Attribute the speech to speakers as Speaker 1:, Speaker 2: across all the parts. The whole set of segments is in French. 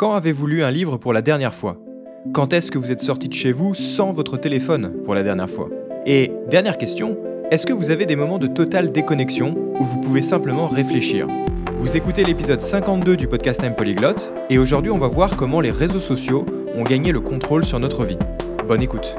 Speaker 1: Quand avez-vous lu un livre pour la dernière fois? Quand est-ce que vous êtes sorti de chez vous sans votre téléphone pour la dernière fois? Et dernière question, est-ce que vous avez des moments de totale déconnexion où vous pouvez simplement réfléchir? Vous écoutez l'épisode 52 du podcast Time Polyglot et aujourd'hui on va voir comment les réseaux sociaux ont gagné le contrôle sur notre vie. Bonne écoute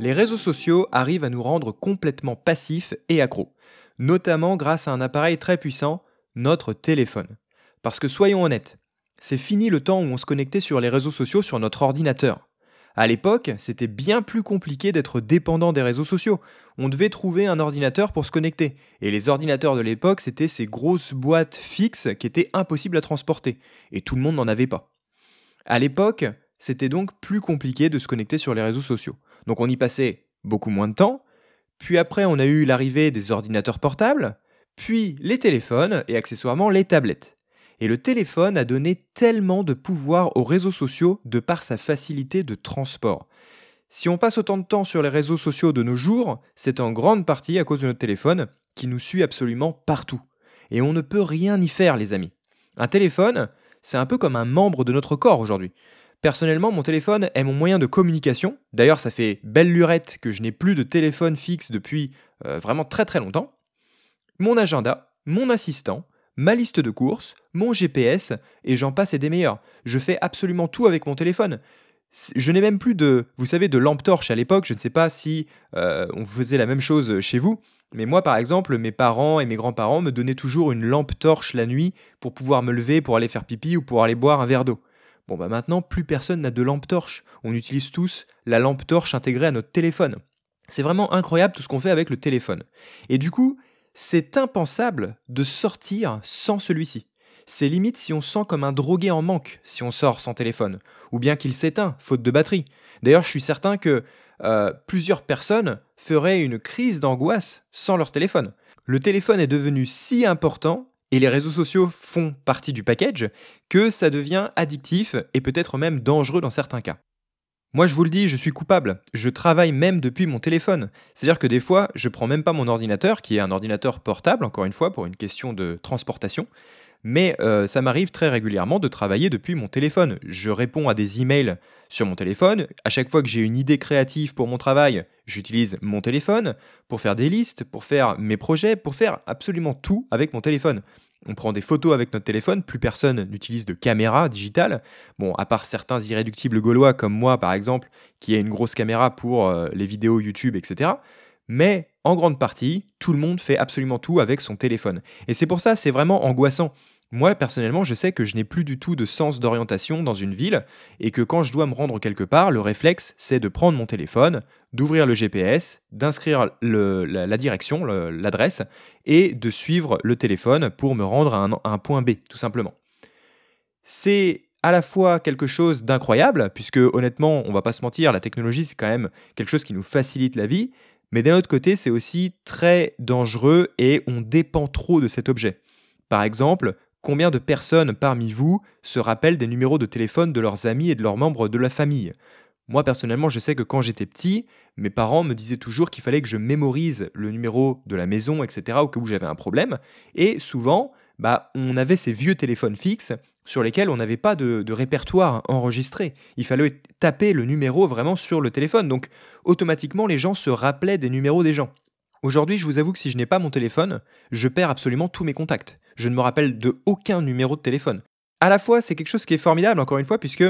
Speaker 1: Les réseaux sociaux arrivent à nous rendre complètement passifs et accros, notamment grâce à un appareil très puissant, notre téléphone. Parce que soyons honnêtes, c'est fini le temps où on se connectait sur les réseaux sociaux sur notre ordinateur. À l'époque, c'était bien plus compliqué d'être dépendant des réseaux sociaux. On devait trouver un ordinateur pour se connecter. Et les ordinateurs de l'époque, c'était ces grosses boîtes fixes qui étaient impossibles à transporter. Et tout le monde n'en avait pas. À l'époque, c'était donc plus compliqué de se connecter sur les réseaux sociaux. Donc on y passait beaucoup moins de temps. Puis après, on a eu l'arrivée des ordinateurs portables, puis les téléphones et accessoirement les tablettes. Et le téléphone a donné tellement de pouvoir aux réseaux sociaux de par sa facilité de transport. Si on passe autant de temps sur les réseaux sociaux de nos jours, c'est en grande partie à cause de notre téléphone qui nous suit absolument partout. Et on ne peut rien y faire, les amis. Un téléphone, c'est un peu comme un membre de notre corps aujourd'hui. Personnellement, mon téléphone est mon moyen de communication. D'ailleurs, ça fait belle lurette que je n'ai plus de téléphone fixe depuis euh, vraiment très très longtemps. Mon agenda, mon assistant, ma liste de courses, mon GPS, et j'en passe et des meilleurs. Je fais absolument tout avec mon téléphone. Je n'ai même plus de, vous savez, de lampe torche à l'époque. Je ne sais pas si euh, on faisait la même chose chez vous. Mais moi, par exemple, mes parents et mes grands-parents me donnaient toujours une lampe torche la nuit pour pouvoir me lever pour aller faire pipi ou pour aller boire un verre d'eau. Bon bah maintenant, plus personne n'a de lampe torche. On utilise tous la lampe torche intégrée à notre téléphone. C'est vraiment incroyable tout ce qu'on fait avec le téléphone. Et du coup, c'est impensable de sortir sans celui-ci. C'est limite si on sent comme un drogué en manque si on sort sans téléphone, ou bien qu'il s'éteint, faute de batterie. D'ailleurs, je suis certain que euh, plusieurs personnes feraient une crise d'angoisse sans leur téléphone. Le téléphone est devenu si important et les réseaux sociaux font partie du package, que ça devient addictif et peut-être même dangereux dans certains cas. Moi je vous le dis, je suis coupable. Je travaille même depuis mon téléphone. C'est-à-dire que des fois, je prends même pas mon ordinateur, qui est un ordinateur portable, encore une fois, pour une question de transportation mais euh, ça m'arrive très régulièrement de travailler depuis mon téléphone. Je réponds à des emails sur mon téléphone. À chaque fois que j'ai une idée créative pour mon travail, j'utilise mon téléphone pour faire des listes, pour faire mes projets, pour faire absolument tout avec mon téléphone. On prend des photos avec notre téléphone, plus personne n'utilise de caméra digitale. Bon, à part certains irréductibles gaulois comme moi par exemple, qui a une grosse caméra pour euh, les vidéos YouTube, etc. Mais en grande partie, tout le monde fait absolument tout avec son téléphone. Et c'est pour ça, c'est vraiment angoissant. Moi, personnellement, je sais que je n'ai plus du tout de sens d'orientation dans une ville et que quand je dois me rendre quelque part, le réflexe, c'est de prendre mon téléphone, d'ouvrir le GPS, d'inscrire la, direction, l'adresse et de suivre le téléphone pour me rendre à un, point B, tout simplement. C'est à la fois quelque chose d'incroyable, puisque honnêtement, on va pas se mentir, la technologie, c'est quand même quelque chose qui nous facilite la vie, mais d'un autre côté, c'est aussi très dangereux et on dépend trop de cet objet. Par exemple, combien de personnes parmi vous se rappellent des numéros de téléphone de leurs amis et de leurs membres de la famille? Moi personnellement, je sais que quand j'étais petit, mes parents me disaient toujours qu'il fallait que je mémorise le numéro de la maison, etc., cas où j'avais un problème. Et souvent, bah, on avait ces vieux téléphones fixes sur lesquels on n'avait pas de, répertoire enregistré. Il fallait taper le numéro vraiment sur le téléphone. Donc automatiquement, les gens se rappelaient des numéros des gens. Aujourd'hui, je vous avoue que si je n'ai pas mon téléphone, je perds absolument tous mes contacts. Je ne me rappelle de aucun numéro de téléphone. À la fois, c'est quelque chose qui est formidable, encore une fois, puisque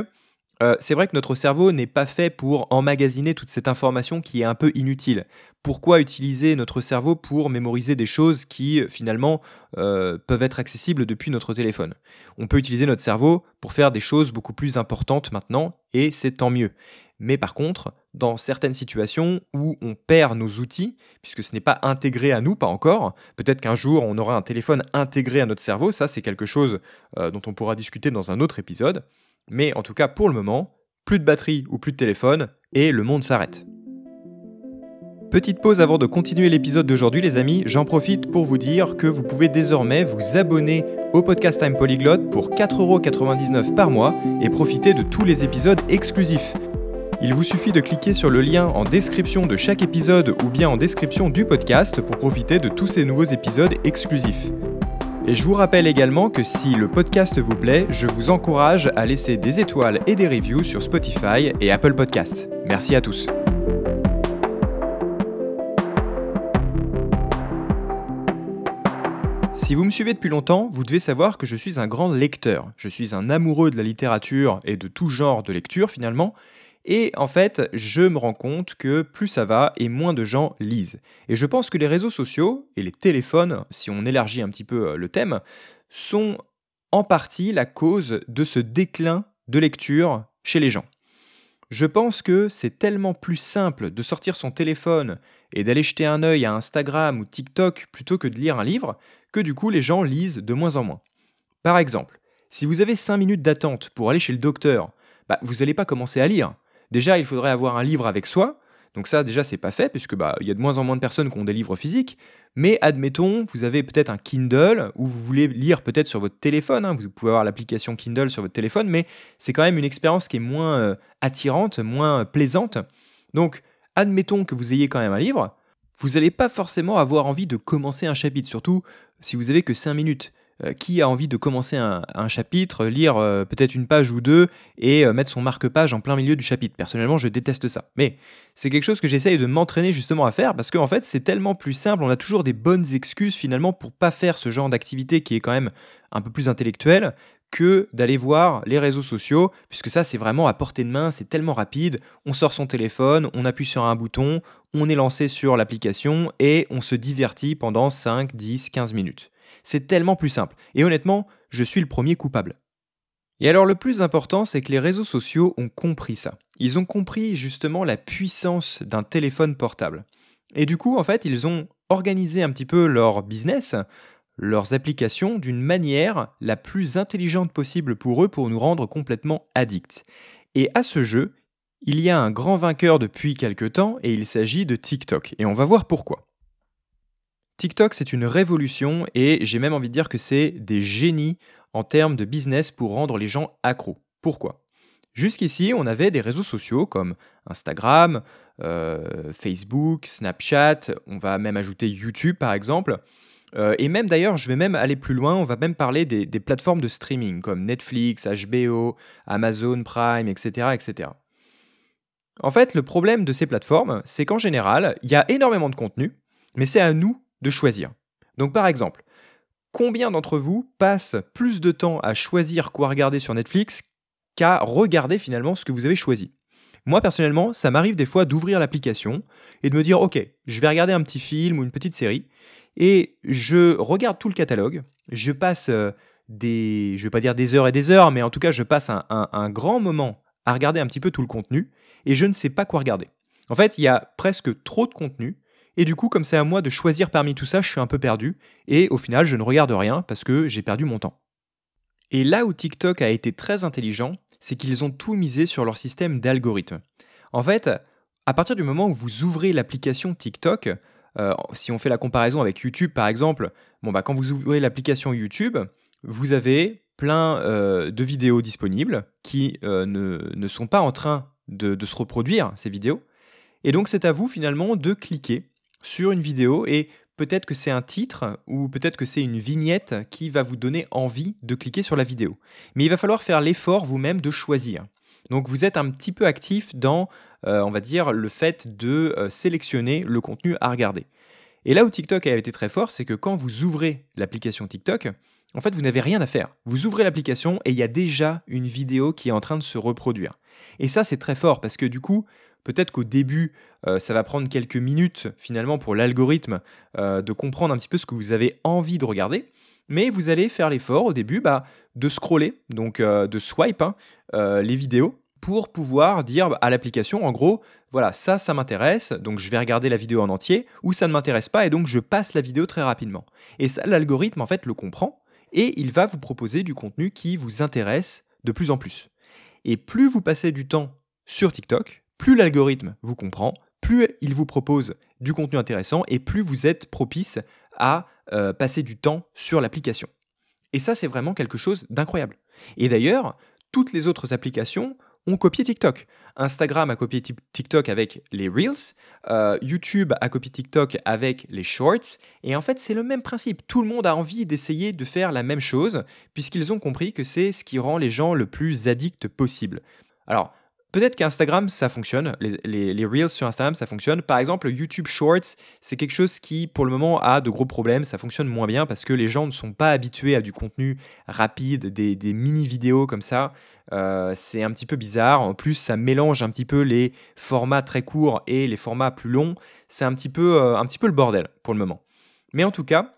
Speaker 1: euh, c'est vrai que notre cerveau n'est pas fait pour emmagasiner toute cette information qui est un peu inutile. Pourquoi utiliser notre cerveau pour mémoriser des choses qui finalement euh, peuvent être accessibles depuis notre téléphone? On peut utiliser notre cerveau pour faire des choses beaucoup plus importantes maintenant, et c'est tant mieux. Mais par contre, dans certaines situations où on perd nos outils, puisque ce n'est pas intégré à nous, pas encore, peut-être qu'un jour on aura un téléphone intégré à notre cerveau, ça c'est quelque chose euh, dont on pourra discuter dans un autre épisode. Mais en tout cas, pour le moment, plus de batterie ou plus de téléphone, et le monde s'arrête. Petite pause avant de continuer l'épisode d'aujourd'hui les amis, j'en profite pour vous dire que vous pouvez désormais vous abonner au podcast Time Polyglot pour 4,99€ par mois et profitez de tous les épisodes exclusifs. Il vous suffit de cliquer sur le lien en description de chaque épisode ou bien en description du podcast pour profiter de tous ces nouveaux épisodes exclusifs. Et je vous rappelle également que si le podcast vous plaît, je vous encourage à laisser des étoiles et des reviews sur Spotify et Apple Podcast. Merci à tous. Si vous me suivez depuis longtemps, vous devez savoir que je suis un grand lecteur. Je suis un amoureux de la littérature et de tout genre de lecture finalement. Et en fait, je me rends compte que plus ça va et moins de gens lisent. Et je pense que les réseaux sociaux et les téléphones, si on élargit un petit peu euh, le thème, sont en partie la cause de ce déclin de lecture chez les gens. Je pense que c'est tellement plus simple de sortir son téléphone et d'aller jeter un œil à Instagram ou TikTok plutôt que de lire un livre que du coup les gens lisent de moins en moins. Par exemple, si vous avez 5 minutes d'attente pour aller chez le docteur, bah, vous n'allez pas commencer à lire. Déjà, il faudrait avoir un livre avec soi. Donc ça, déjà, c'est pas fait, puisque bah, il y a de moins en moins de personnes qui ont des livres physiques. Mais admettons, vous avez peut-être un Kindle, ou vous voulez lire peut-être sur votre téléphone. Hein. vous pouvez avoir l'application Kindle sur votre téléphone, mais c'est quand même une expérience qui est moins euh, attirante, moins plaisante. Donc, admettons que vous ayez quand même un livre, vous n'allez pas forcément avoir envie de commencer un chapitre, surtout si vous avez que 5 minutes. Euh, qui a envie de commencer un, chapitre, lire euh, peut-être une page ou deux et euh, mettre son marque-page en plein milieu du chapitre Personnellement, je déteste ça. Mais c'est quelque chose que j'essaye de m'entraîner justement à faire parce qu'en fait, c'est tellement plus simple. On a toujours des bonnes excuses finalement pour pas faire ce genre d'activité qui est quand même un peu plus intellectuelle que d'aller voir les réseaux sociaux, puisque ça c'est vraiment à portée de main, c'est tellement rapide, on sort son téléphone, on appuie sur un bouton, on est lancé sur l'application et on se divertit pendant 5, 10, 15 minutes. C'est tellement plus simple. Et honnêtement, je suis le premier coupable. Et alors le plus important, c'est que les réseaux sociaux ont compris ça. Ils ont compris justement la puissance d'un téléphone portable. Et du coup, en fait, ils ont organisé un petit peu leur business, leurs applications d'une manière la plus intelligente possible pour eux pour nous rendre complètement addicts. Et à ce jeu, il y a un grand vainqueur depuis quelque temps et il s'agit de TikTok. Et on va voir pourquoi. TikTok, c'est une révolution et j'ai même envie de dire que c'est des génies en termes de business pour rendre les gens accros. Pourquoi? Jusqu'ici, on avait des réseaux sociaux comme Instagram, euh, Facebook, Snapchat, on va même ajouter YouTube par exemple. Euh, et même d'ailleurs, je vais même aller plus loin, on va même parler des, des, plateformes de streaming comme Netflix, HBO, Amazon Prime, etc., etc. En fait, le problème de ces plateformes, c'est qu'en général, il y a énormément de contenu, mais c'est à nous de choisir. Donc par exemple, combien d'entre vous passent plus de temps à choisir quoi regarder sur Netflix qu'à regarder finalement ce que vous avez choisi? Moi personnellement, ça m'arrive des fois d'ouvrir l'application et de me dire ok, je vais regarder un petit film ou une petite série et je regarde tout le catalogue, je passe euh, des, je vais pas dire des heures et des heures, mais en tout cas je passe un grand moment à regarder un petit peu tout le contenu et je ne sais pas quoi regarder. En fait, il y a presque trop de contenu et du coup, comme c'est à moi de choisir parmi tout ça, je suis un peu perdu. Et au final, je ne regarde rien parce que j'ai perdu mon temps. Et là où TikTok a été très intelligent, c'est qu'ils ont tout misé sur leur système d'algorithme. En fait, à partir du moment où vous ouvrez l'application TikTok, euh, si on fait la comparaison avec YouTube par exemple, bon bah quand vous ouvrez l'application YouTube, vous avez plein euh, de vidéos disponibles qui euh, ne, sont pas en train de, de se reproduire, ces vidéos. Et donc c'est à vous finalement de cliquer sur une vidéo et peut-être que c'est un titre ou peut-être que c'est une vignette qui va vous donner envie de cliquer sur la vidéo. Mais il va falloir faire l'effort vous-même de choisir. Donc vous êtes un petit peu actif dans, euh, on va dire, le fait de euh, sélectionner le contenu à regarder. Et là où TikTok a été très fort, c'est que quand vous ouvrez l'application TikTok, en fait, vous n'avez rien à faire. Vous ouvrez l'application et il y a déjà une vidéo qui est en train de se reproduire. Et ça, c'est très fort parce que du coup, Peut-être qu'au début, euh, ça va prendre quelques minutes finalement pour l'algorithme euh, de comprendre un petit peu ce que vous avez envie de regarder. Mais vous allez faire l'effort au début bah, de scroller, donc euh, de swipe hein, les vidéos pour pouvoir dire à l'application, en gros, voilà, ça, ça m'intéresse, donc je vais regarder la vidéo en entier, ou ça ne m'intéresse pas, et donc je passe la vidéo très rapidement. Et ça, l'algorithme, en fait, le comprend, et il va vous proposer du contenu qui vous intéresse de plus en plus. Et plus vous passez du temps sur TikTok, plus l'algorithme vous comprend, plus il vous propose du contenu intéressant et plus vous êtes propice à euh, passer du temps sur l'application. Et ça, c'est vraiment quelque chose d'incroyable. Et d'ailleurs, toutes les autres applications ont copié TikTok. Instagram a copié TikTok avec les Reels, euh, YouTube a copié TikTok avec les Shorts, et en fait c'est le même principe. Tout le monde a envie d'essayer de faire la même chose, puisqu'ils ont compris que c'est ce qui rend les gens le plus addicts possible. Alors, Peut-être qu'Instagram, ça fonctionne, les, Reels sur Instagram, ça fonctionne. Par exemple, YouTube Shorts, c'est quelque chose qui, pour le moment, a de gros problèmes. Ça fonctionne moins bien parce que les gens ne sont pas habitués à du contenu rapide, des, mini-vidéos comme ça. Euh, c'est un petit peu bizarre. En plus, ça mélange un petit peu les formats très courts et les formats plus longs. C'est un, petit peu, euh, un petit peu le bordel pour le moment. Mais en tout cas,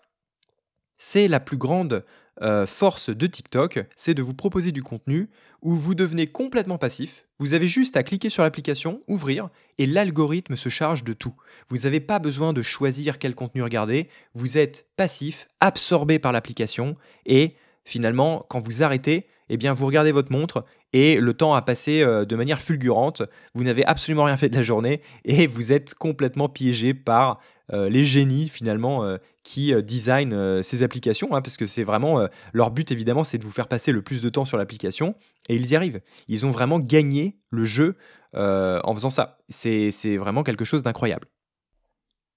Speaker 1: c'est la plus grande euh, force de TikTok, c'est de vous proposer du contenu où vous devenez complètement passif. Vous avez juste à cliquer sur l'application, ouvrir, et l'algorithme se charge de tout. Vous n'avez pas besoin de choisir quel contenu regarder. Vous êtes passif, absorbé par l'application, et finalement, quand vous arrêtez, eh bien, vous regardez votre montre et le temps a passé euh, de manière fulgurante. Vous n'avez absolument rien fait de la journée et vous êtes complètement piégé par euh, les génies finalement euh, qui designent ces applications, hein, parce que c'est vraiment leur but évidemment, c'est de vous faire passer le plus de temps sur l'application et ils y arrivent. Ils ont vraiment gagné le jeu en faisant ça. C'est vraiment quelque chose d'incroyable.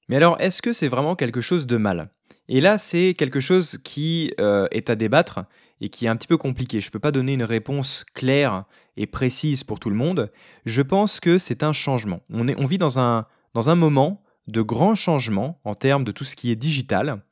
Speaker 1: Mais alors, est-ce que c'est vraiment quelque chose de mal? Et là, c'est quelque chose qui est à débattre et qui est un petit peu compliqué. Je ne peux pas donner une réponse claire et précise pour tout le monde. Je pense que c'est un changement. On, est, on vit dans un, dans un moment de grands changements en termes de tout ce qui est digital.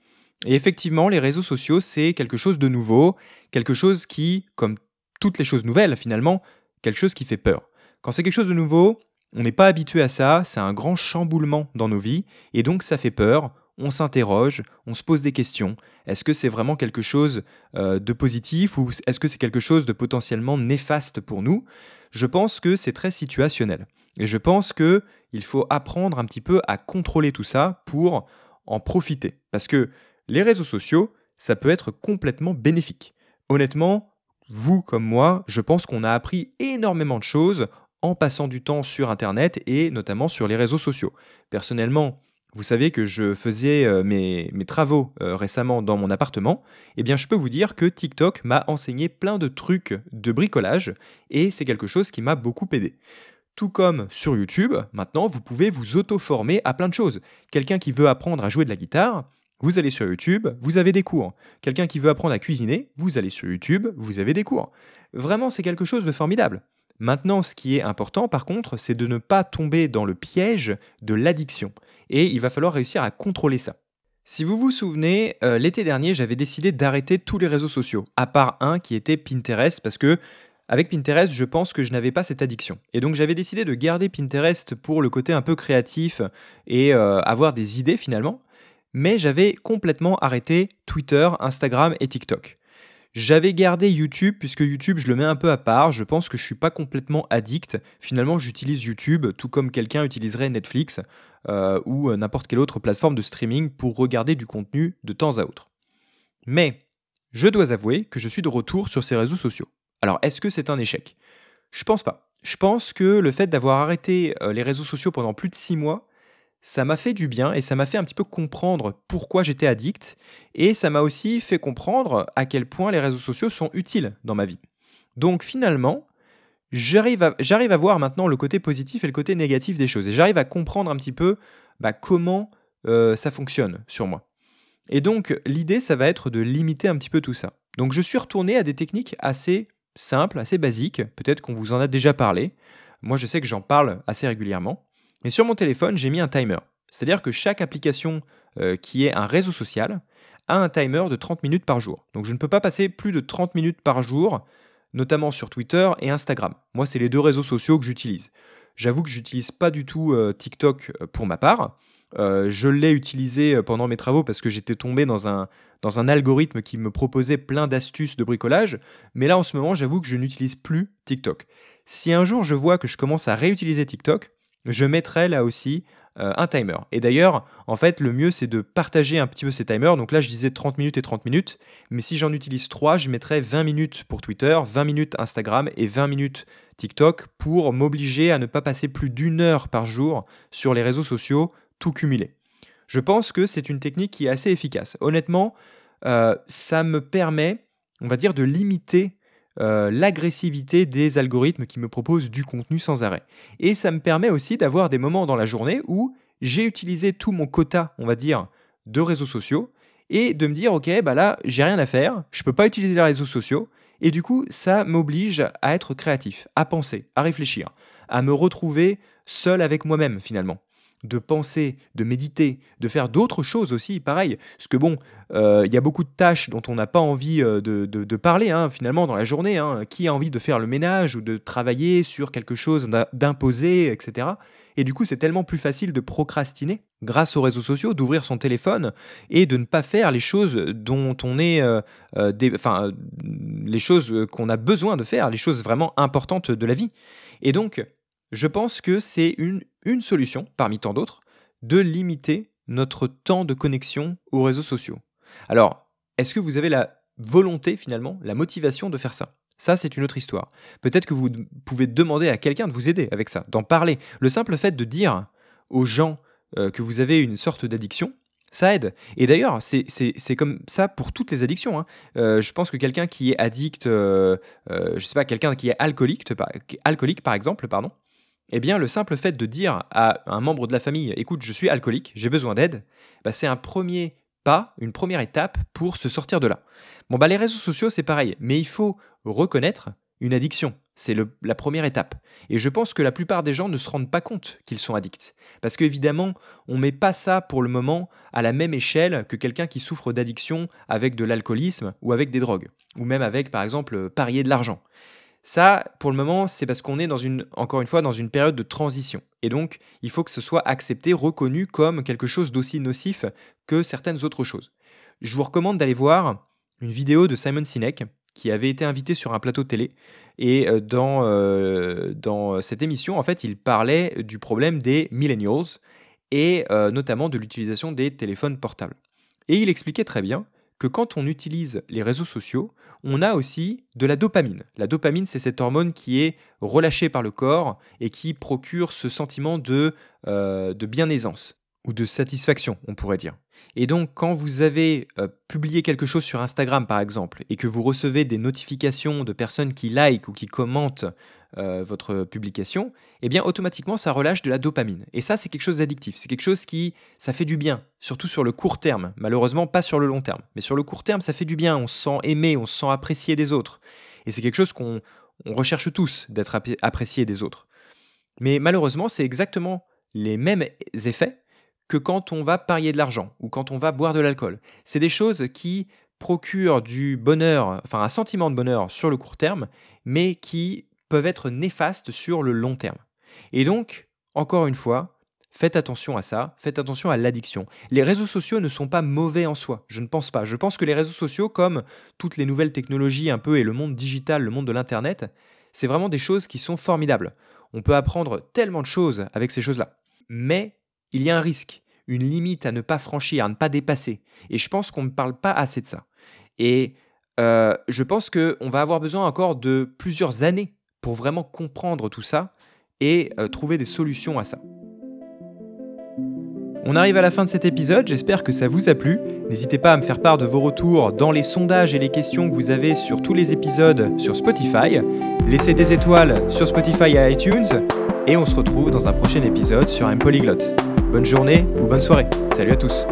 Speaker 1: Et effectivement, les réseaux sociaux, c'est quelque chose de nouveau, quelque chose qui, comme toutes les choses nouvelles finalement, quelque chose qui fait peur. Quand c'est quelque chose de nouveau, on n'est pas habitué à ça, c'est un grand chamboulement dans nos vies, et donc ça fait peur, on s'interroge, on se pose des questions. Est-ce que c'est vraiment quelque chose euh, de positif ou est-ce que c'est quelque chose de potentiellement néfaste pour nous? Je pense que c'est très situationnel. Et je pense que il faut apprendre un petit peu à contrôler tout ça pour en profiter. Parce que les réseaux sociaux, ça peut être complètement bénéfique. Honnêtement, vous comme moi, je pense qu'on a appris énormément de choses en passant du temps sur Internet et notamment sur les réseaux sociaux. Personnellement, vous savez que je faisais euh, mes, travaux euh, récemment dans mon appartement, eh bien je peux vous dire que TikTok m'a enseigné plein de trucs de bricolage et c'est quelque chose qui m'a beaucoup aidé. Tout comme sur YouTube, maintenant vous pouvez vous auto-former à plein de choses. Quelqu'un qui veut apprendre à jouer de la guitare, vous allez sur YouTube, vous avez des cours. Quelqu'un qui veut apprendre à cuisiner, vous allez sur YouTube, vous avez des cours. Vraiment, c'est quelque chose de formidable. Maintenant, ce qui est important, par contre, c'est de ne pas tomber dans le piège de l'addiction. Et il va falloir réussir à contrôler ça. Si vous vous souvenez, euh, l'été dernier, j'avais décidé d'arrêter tous les réseaux sociaux, à part un qui était Pinterest, parce que avec Pinterest, je pense que je n'avais pas cette addiction. Et donc j'avais décidé de garder Pinterest pour le côté un peu créatif et euh, avoir des idées finalement, mais j'avais complètement arrêté Twitter, Instagram et TikTok. J'avais gardé YouTube puisque YouTube je le mets un peu à part, je pense que je suis pas complètement addict. Finalement j'utilise YouTube tout comme quelqu'un utiliserait Netflix euh, ou euh, n'importe quelle autre plateforme de streaming pour regarder du contenu de temps à autre. Mais je dois avouer que je suis de retour sur ces réseaux sociaux. Alors est-ce que c'est un échec? Je pense pas. Je pense que le fait d'avoir arrêté euh, les réseaux sociaux pendant plus de 6 mois, ça m'a fait du bien et ça m'a fait un petit peu comprendre pourquoi j'étais addict et ça m'a aussi fait comprendre à quel point les réseaux sociaux sont utiles dans ma vie. Donc finalement, j'arrive à, j'arrive à voir maintenant le côté positif et le côté négatif des choses et j'arrive à comprendre un petit peu bah, comment euh, ça fonctionne sur moi. Et donc l'idée, ça va être de limiter un petit peu tout ça. Donc je suis retourné à des techniques assez simples, assez basiques, peut-être qu'on vous en a déjà parlé. Moi je sais que j'en parle assez régulièrement. Mais sur mon téléphone, j'ai mis un timer. C'est-à-dire que chaque application euh, qui est un réseau social a un timer de 30 minutes par jour. Donc je ne peux pas passer plus de 30 minutes par jour, notamment sur Twitter et Instagram. Moi, c'est les deux réseaux sociaux que j'utilise. J'avoue que j'utilise pas du tout euh, TikTok euh, pour ma part. je l'ai utilisé pendant mes travaux parce que j'étais tombé dans un, dans un algorithme qui me proposait plein d'astuces de bricolage. Mais là, en ce moment, j'avoue que je n'utilise plus TikTok. Si un jour je vois que je commence à réutiliser TikTok, je mettrai là aussi euh, un timer. Et d'ailleurs, en fait, le mieux, c'est de partager un petit peu ces timers. Donc là, je disais 30 minutes et 30 minutes. Mais si j'en utilise 3, je mettrai 20 minutes pour Twitter, 20 minutes Instagram et 20 minutes TikTok pour m'obliger à ne pas passer plus d'une heure par jour sur les réseaux sociaux, tout cumulé. Je pense que c'est une technique qui est assez efficace. Honnêtement, euh, ça me permet on va dire, de limiter euh, l'agressivité des algorithmes qui me proposent du contenu sans arrêt. Et ça me permet aussi d'avoir des moments dans la journée où j'ai utilisé tout mon quota, on va dire, de réseaux sociaux et de me dire, ok, bah là, j'ai rien à faire, je peux pas utiliser les réseaux sociaux. Et du coup, ça m'oblige à être créatif, à penser, à réfléchir, à me retrouver seul avec moi-même finalement de penser, de méditer, de faire d'autres choses aussi, pareil. Parce que bon, euh, il y a beaucoup de tâches dont on n'a pas envie euh, de, parler hein, finalement dans la journée. Hein. Qui a envie de faire le ménage ou de travailler sur quelque chose d'imposé, etc. Et du coup, c'est tellement plus facile de procrastiner grâce aux réseaux sociaux, d'ouvrir son téléphone et de ne pas faire les choses dont on est, euh, les choses qu'on a besoin de faire, les choses vraiment importantes de la vie. Et donc, je pense que c'est une, une solution, parmi tant d'autres, de limiter notre temps de connexion aux réseaux sociaux. Alors, est-ce que vous avez la volonté finalement, la motivation de faire ça? Ça, c'est une autre histoire. Peut-être que vous pouvez demander à quelqu'un de vous aider avec ça, d'en parler. Le simple fait de dire aux gens euh, que vous avez une sorte d'addiction, ça aide. Et d'ailleurs, c'est comme ça pour toutes les addictions. Hein. Euh, je pense que quelqu'un qui est addict, euh, je sais pas, quelqu'un qui est alcoolique par exemple, pardon, eh bien, le simple fait de dire à un membre de la famille, écoute, je suis alcoolique, j'ai besoin d'aide, bah, c'est un premier pas, une première étape pour se sortir de là. Bon, bah, les réseaux sociaux, c'est pareil, mais il faut reconnaître une addiction. C'est la première étape. Et je pense que la plupart des gens ne se rendent pas compte qu'ils sont addicts. Parce qu'évidemment, on ne met pas ça pour le moment à la même échelle que quelqu'un qui souffre d'addiction avec de l'alcoolisme ou avec des drogues. Ou même avec, par exemple, parier de l'argent. Ça, pour le moment, c'est parce qu'on est encore une fois, dans une période de transition. Et donc, il faut que ce soit accepté, reconnu comme quelque chose d'aussi nocif que certaines autres choses. Je vous recommande d'aller voir une vidéo de Simon Sinek qui avait été invité sur un plateau télé. Et euh, dans, euh, dans cette émission, en fait, il parlait du problème des millennials et euh, notamment de l'utilisation des téléphones portables. Et il expliquait très bien que quand on utilise les réseaux sociaux, on a aussi de la dopamine. La dopamine, c'est cette hormone qui est relâchée par le corps et qui procure ce sentiment de, euh, de bien-aisance ou de satisfaction, on pourrait dire. Et donc, quand vous avez euh, publié quelque chose sur Instagram, par exemple, et que vous recevez des notifications de personnes qui like ou qui commentent euh, votre publication, eh bien automatiquement ça relâche de la dopamine. Et ça c'est quelque chose d'addictif, c'est quelque chose qui ça fait du bien, surtout sur le court terme. Malheureusement pas sur le long terme, mais sur le court terme ça fait du bien, on se sent aimé, on se sent apprécié des autres. Et c'est quelque chose qu'on recherche tous d'être apprécié des autres. Mais malheureusement c'est exactement les mêmes effets que quand on va parier de l'argent ou quand on va boire de l'alcool. C'est des choses qui procurent du bonheur, enfin un sentiment de bonheur sur le court terme, mais qui peuvent être néfastes sur le long terme. Et donc, encore une fois, faites attention à ça, faites attention à l'addiction. Les réseaux sociaux ne sont pas mauvais en soi, je ne pense pas. Je pense que les réseaux sociaux, comme toutes les nouvelles technologies un peu et le monde digital, le monde de l'Internet, c'est vraiment des choses qui sont formidables. On peut apprendre tellement de choses avec ces choses-là. Mais il y a un risque, une limite à ne pas franchir, à ne pas dépasser. Et je pense qu'on ne parle pas assez de ça. Et euh, je pense qu'on va avoir besoin encore de plusieurs années pour vraiment comprendre tout ça et euh, trouver des solutions à ça. On arrive à la fin de cet épisode, j'espère que ça vous a plu. N'hésitez pas à me faire part de vos retours dans les sondages et les questions que vous avez sur tous les épisodes sur Spotify. Laissez des étoiles sur Spotify et iTunes. Et on se retrouve dans un prochain épisode sur un polyglotte. Bonne journée ou bonne soirée. Salut à tous.